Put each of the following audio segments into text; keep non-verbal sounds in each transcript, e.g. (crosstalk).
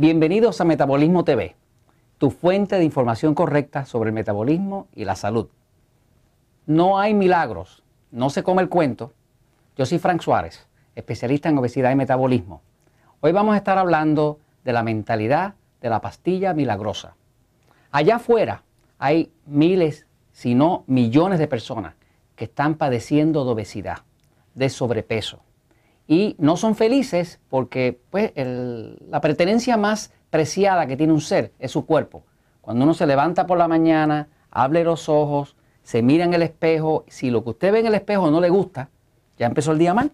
Bienvenidos a Metabolismo TV, tu fuente de información correcta sobre el metabolismo y la salud. No hay milagros, no se come el cuento. Yo soy Frank Suárez, especialista en obesidad y metabolismo. Hoy vamos a estar hablando de la mentalidad de la pastilla milagrosa. Allá afuera hay miles, si no millones de personas que están padeciendo de obesidad, de sobrepeso y no son felices porque pues, la pertenencia más preciada que tiene un ser es su cuerpo. Cuando uno se levanta por la mañana, abre los ojos, se mira en el espejo, si lo que usted ve en el espejo no le gusta, ya empezó el día mal,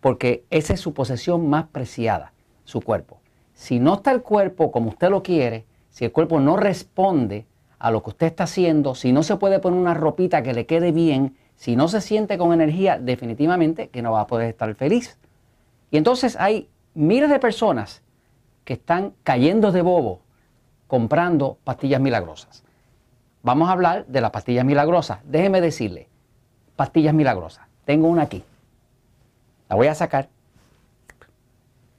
porque esa es su posesión más preciada, su cuerpo. Si no está el cuerpo como usted lo quiere, si el cuerpo no responde a lo que usted está haciendo, si no se puede poner una ropita que le quede bien, si no se siente con energía, definitivamente que no va a poder estar feliz. Y entonces hay miles de personas que están cayendo de bobo comprando pastillas milagrosas. Vamos a hablar de las pastillas milagrosas. Déjeme decirle, pastillas milagrosas. Tengo una aquí. La voy a sacar.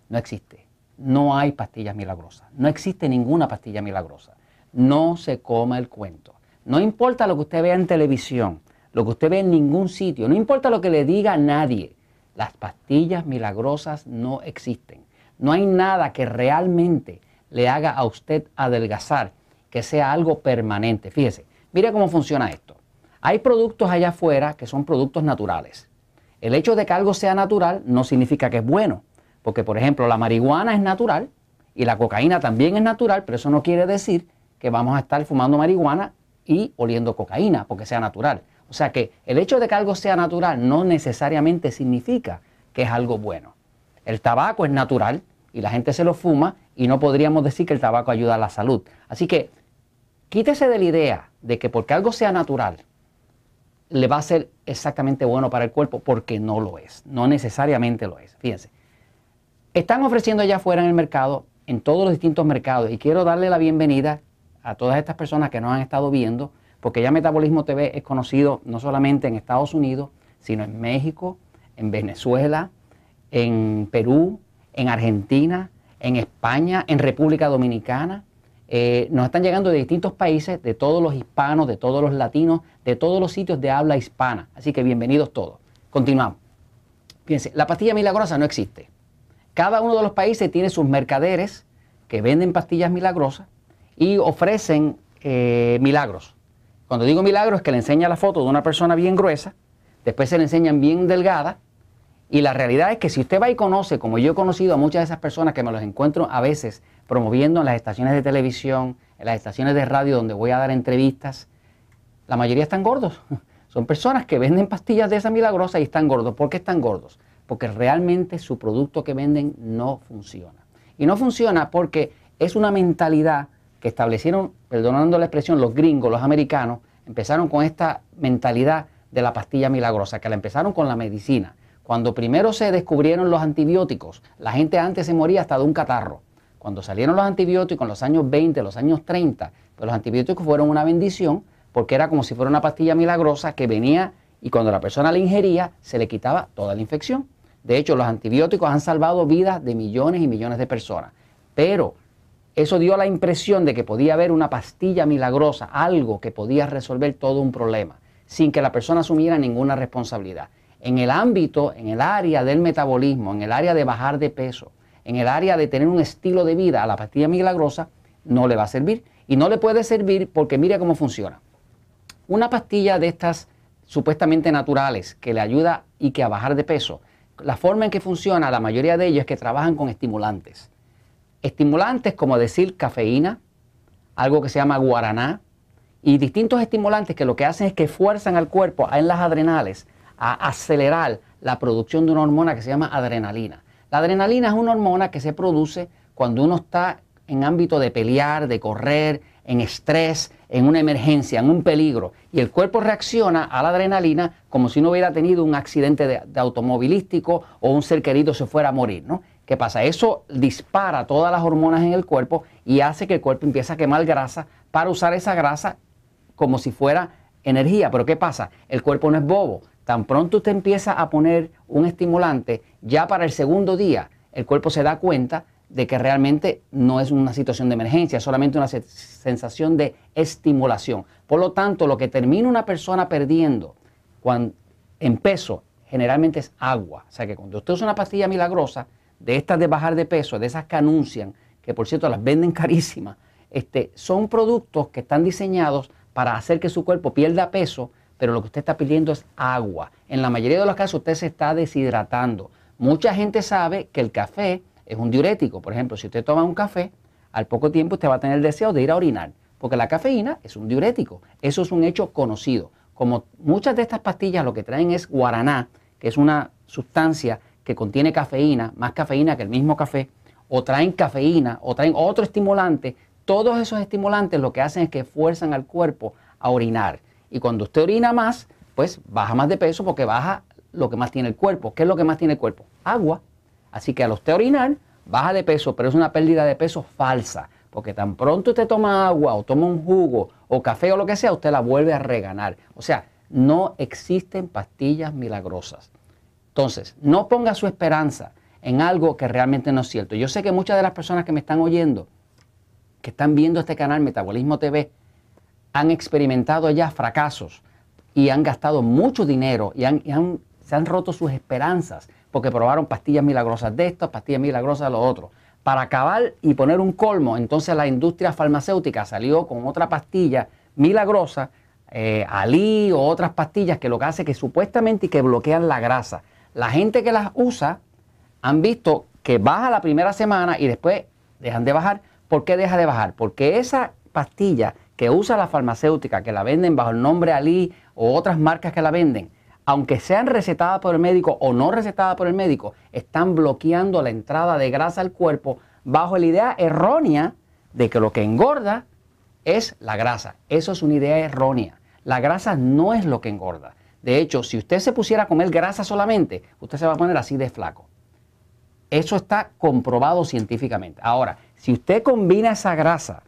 No existe. No hay pastillas milagrosas. No existe ninguna pastilla milagrosa. No se coma el cuento. No importa lo que usted vea en televisión lo que usted ve en ningún sitio, no importa lo que le diga nadie, las pastillas milagrosas no existen. No hay nada que realmente le haga a usted adelgazar, que sea algo permanente. Fíjese, mire cómo funciona esto. Hay productos allá afuera que son productos naturales. El hecho de que algo sea natural no significa que es bueno, porque por ejemplo la marihuana es natural y la cocaína también es natural, pero eso no quiere decir que vamos a estar fumando marihuana y oliendo cocaína porque sea natural. O sea que el hecho de que algo sea natural no necesariamente significa que es algo bueno. El tabaco es natural y la gente se lo fuma y no podríamos decir que el tabaco ayuda a la salud. Así que quítese de la idea de que porque algo sea natural le va a ser exactamente bueno para el cuerpo porque no lo es, no necesariamente lo es. Fíjense, están ofreciendo allá afuera en el mercado, en todos los distintos mercados, y quiero darle la bienvenida a todas estas personas que nos han estado viendo porque ya Metabolismo TV es conocido no solamente en Estados Unidos, sino en México, en Venezuela, en Perú, en Argentina, en España, en República Dominicana. Eh, nos están llegando de distintos países, de todos los hispanos, de todos los latinos, de todos los sitios de habla hispana. Así que bienvenidos todos. Continuamos. Fíjense, la pastilla milagrosa no existe. Cada uno de los países tiene sus mercaderes que venden pastillas milagrosas y ofrecen eh, milagros. Cuando digo milagro es que le enseña la foto de una persona bien gruesa, después se le enseñan bien delgada, y la realidad es que si usted va y conoce, como yo he conocido a muchas de esas personas que me los encuentro a veces promoviendo en las estaciones de televisión, en las estaciones de radio donde voy a dar entrevistas, la mayoría están gordos. (laughs) Son personas que venden pastillas de esa milagrosa y están gordos. ¿Por qué están gordos? Porque realmente su producto que venden no funciona. Y no funciona porque es una mentalidad que establecieron, perdonando la expresión, los gringos, los americanos, empezaron con esta mentalidad de la pastilla milagrosa, que la empezaron con la medicina. Cuando primero se descubrieron los antibióticos, la gente antes se moría hasta de un catarro. Cuando salieron los antibióticos en los años 20, los años 30, pues los antibióticos fueron una bendición porque era como si fuera una pastilla milagrosa que venía y cuando la persona la ingería se le quitaba toda la infección. De hecho, los antibióticos han salvado vidas de millones y millones de personas. Pero eso dio la impresión de que podía haber una pastilla milagrosa, algo que podía resolver todo un problema, sin que la persona asumiera ninguna responsabilidad. En el ámbito, en el área del metabolismo, en el área de bajar de peso, en el área de tener un estilo de vida, a la pastilla milagrosa no le va a servir. Y no le puede servir porque mire cómo funciona. Una pastilla de estas supuestamente naturales que le ayuda y que a bajar de peso, la forma en que funciona, la mayoría de ellos es que trabajan con estimulantes. Estimulantes como decir cafeína, algo que se llama guaraná, y distintos estimulantes que lo que hacen es que fuerzan al cuerpo en las adrenales a acelerar la producción de una hormona que se llama adrenalina. La adrenalina es una hormona que se produce cuando uno está en ámbito de pelear, de correr, en estrés, en una emergencia, en un peligro, y el cuerpo reacciona a la adrenalina como si no hubiera tenido un accidente de, de automovilístico o un ser querido se fuera a morir, ¿no? ¿Qué pasa? Eso dispara todas las hormonas en el cuerpo y hace que el cuerpo empiece a quemar grasa para usar esa grasa como si fuera energía. Pero ¿qué pasa? El cuerpo no es bobo. Tan pronto usted empieza a poner un estimulante, ya para el segundo día el cuerpo se da cuenta de que realmente no es una situación de emergencia, es solamente una sensación de estimulación. Por lo tanto, lo que termina una persona perdiendo en peso generalmente es agua. O sea que cuando usted usa una pastilla milagrosa, de estas de bajar de peso, de esas que anuncian, que por cierto las venden carísimas, este, son productos que están diseñados para hacer que su cuerpo pierda peso, pero lo que usted está pidiendo es agua. En la mayoría de los casos usted se está deshidratando. Mucha gente sabe que el café es un diurético. Por ejemplo, si usted toma un café, al poco tiempo usted va a tener el deseo de ir a orinar, porque la cafeína es un diurético. Eso es un hecho conocido. Como muchas de estas pastillas lo que traen es guaraná, que es una sustancia que contiene cafeína, más cafeína que el mismo café, o traen cafeína, o traen otro estimulante, todos esos estimulantes lo que hacen es que fuerzan al cuerpo a orinar. Y cuando usted orina más, pues baja más de peso porque baja lo que más tiene el cuerpo. ¿Qué es lo que más tiene el cuerpo? Agua. Así que al usted orinar, baja de peso, pero es una pérdida de peso falsa. Porque tan pronto usted toma agua o toma un jugo o café o lo que sea, usted la vuelve a reganar. O sea, no existen pastillas milagrosas. Entonces, no ponga su esperanza en algo que realmente no es cierto. Yo sé que muchas de las personas que me están oyendo, que están viendo este canal Metabolismo TV, han experimentado ya fracasos y han gastado mucho dinero y, se han roto sus esperanzas porque probaron pastillas milagrosas de esto, pastillas milagrosas de lo otro. Para acabar y poner un colmo, entonces la industria farmacéutica salió con otra pastilla milagrosa, eh, Ali o otras pastillas que lo que hace que supuestamente que bloquean la grasa. La gente que las usa han visto que baja la primera semana y después dejan de bajar. ¿Por qué deja de bajar? Porque esa pastilla que usa la farmacéutica, que la venden bajo el nombre Ali o otras marcas que la venden, aunque sean recetadas por el médico o no recetadas por el médico, están bloqueando la entrada de grasa al cuerpo bajo la idea errónea de que lo que engorda es la grasa. Eso es una idea errónea. La grasa no es lo que engorda. De hecho, si usted se pusiera a comer grasa solamente, usted se va a poner así de flaco. Eso está comprobado científicamente. Ahora, si usted combina esa grasa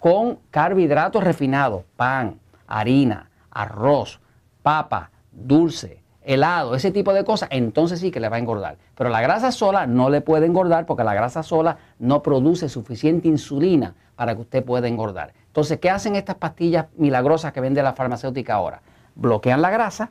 con carbohidratos refinados, pan, harina, arroz, papa, dulce, helado, ese tipo de cosas, entonces sí que le va a engordar. Pero la grasa sola no le puede engordar porque la grasa sola no produce suficiente insulina para que usted pueda engordar. Entonces, ¿qué hacen estas pastillas milagrosas que vende la farmacéutica ahora? Bloquean la grasa,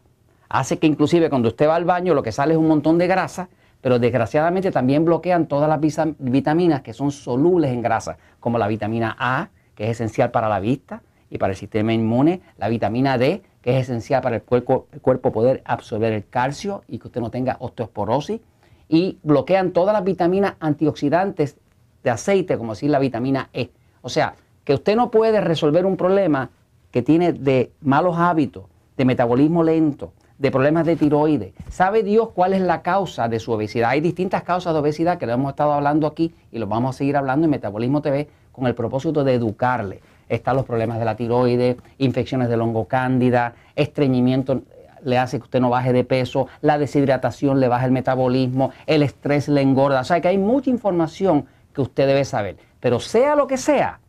hace que inclusive cuando usted va al baño lo que sale es un montón de grasa, pero desgraciadamente también bloquean todas las vitaminas que son solubles en grasa, como la vitamina A, que es esencial para la vista y para el sistema inmune, la vitamina D, que es esencial para el cuerpo, el cuerpo poder absorber el calcio y que usted no tenga osteoporosis. Y bloquean todas las vitaminas antioxidantes de aceite, como decir la vitamina E. O sea, que usted no puede resolver un problema que tiene de malos hábitos, de metabolismo lento, de problemas de tiroides. ¿Sabe Dios cuál es la causa de su obesidad? Hay distintas causas de obesidad que lo hemos estado hablando aquí y lo vamos a seguir hablando en Metabolismo TV con el propósito de educarle están los problemas de la tiroides, infecciones del hongo cándida, estreñimiento le hace que usted no baje de peso, la deshidratación le baja el metabolismo, el estrés le engorda. O sea que hay mucha información que usted debe saber. Pero sea lo que sea,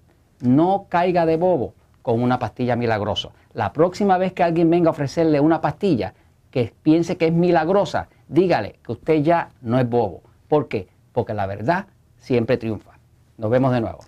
no caiga de bobo con una pastilla milagrosa. La próxima vez que alguien venga a ofrecerle una pastilla que piense que es milagrosa, dígale que usted ya no es bobo. ¿Por qué? Porque la verdad siempre triunfa. Nos vemos de nuevo.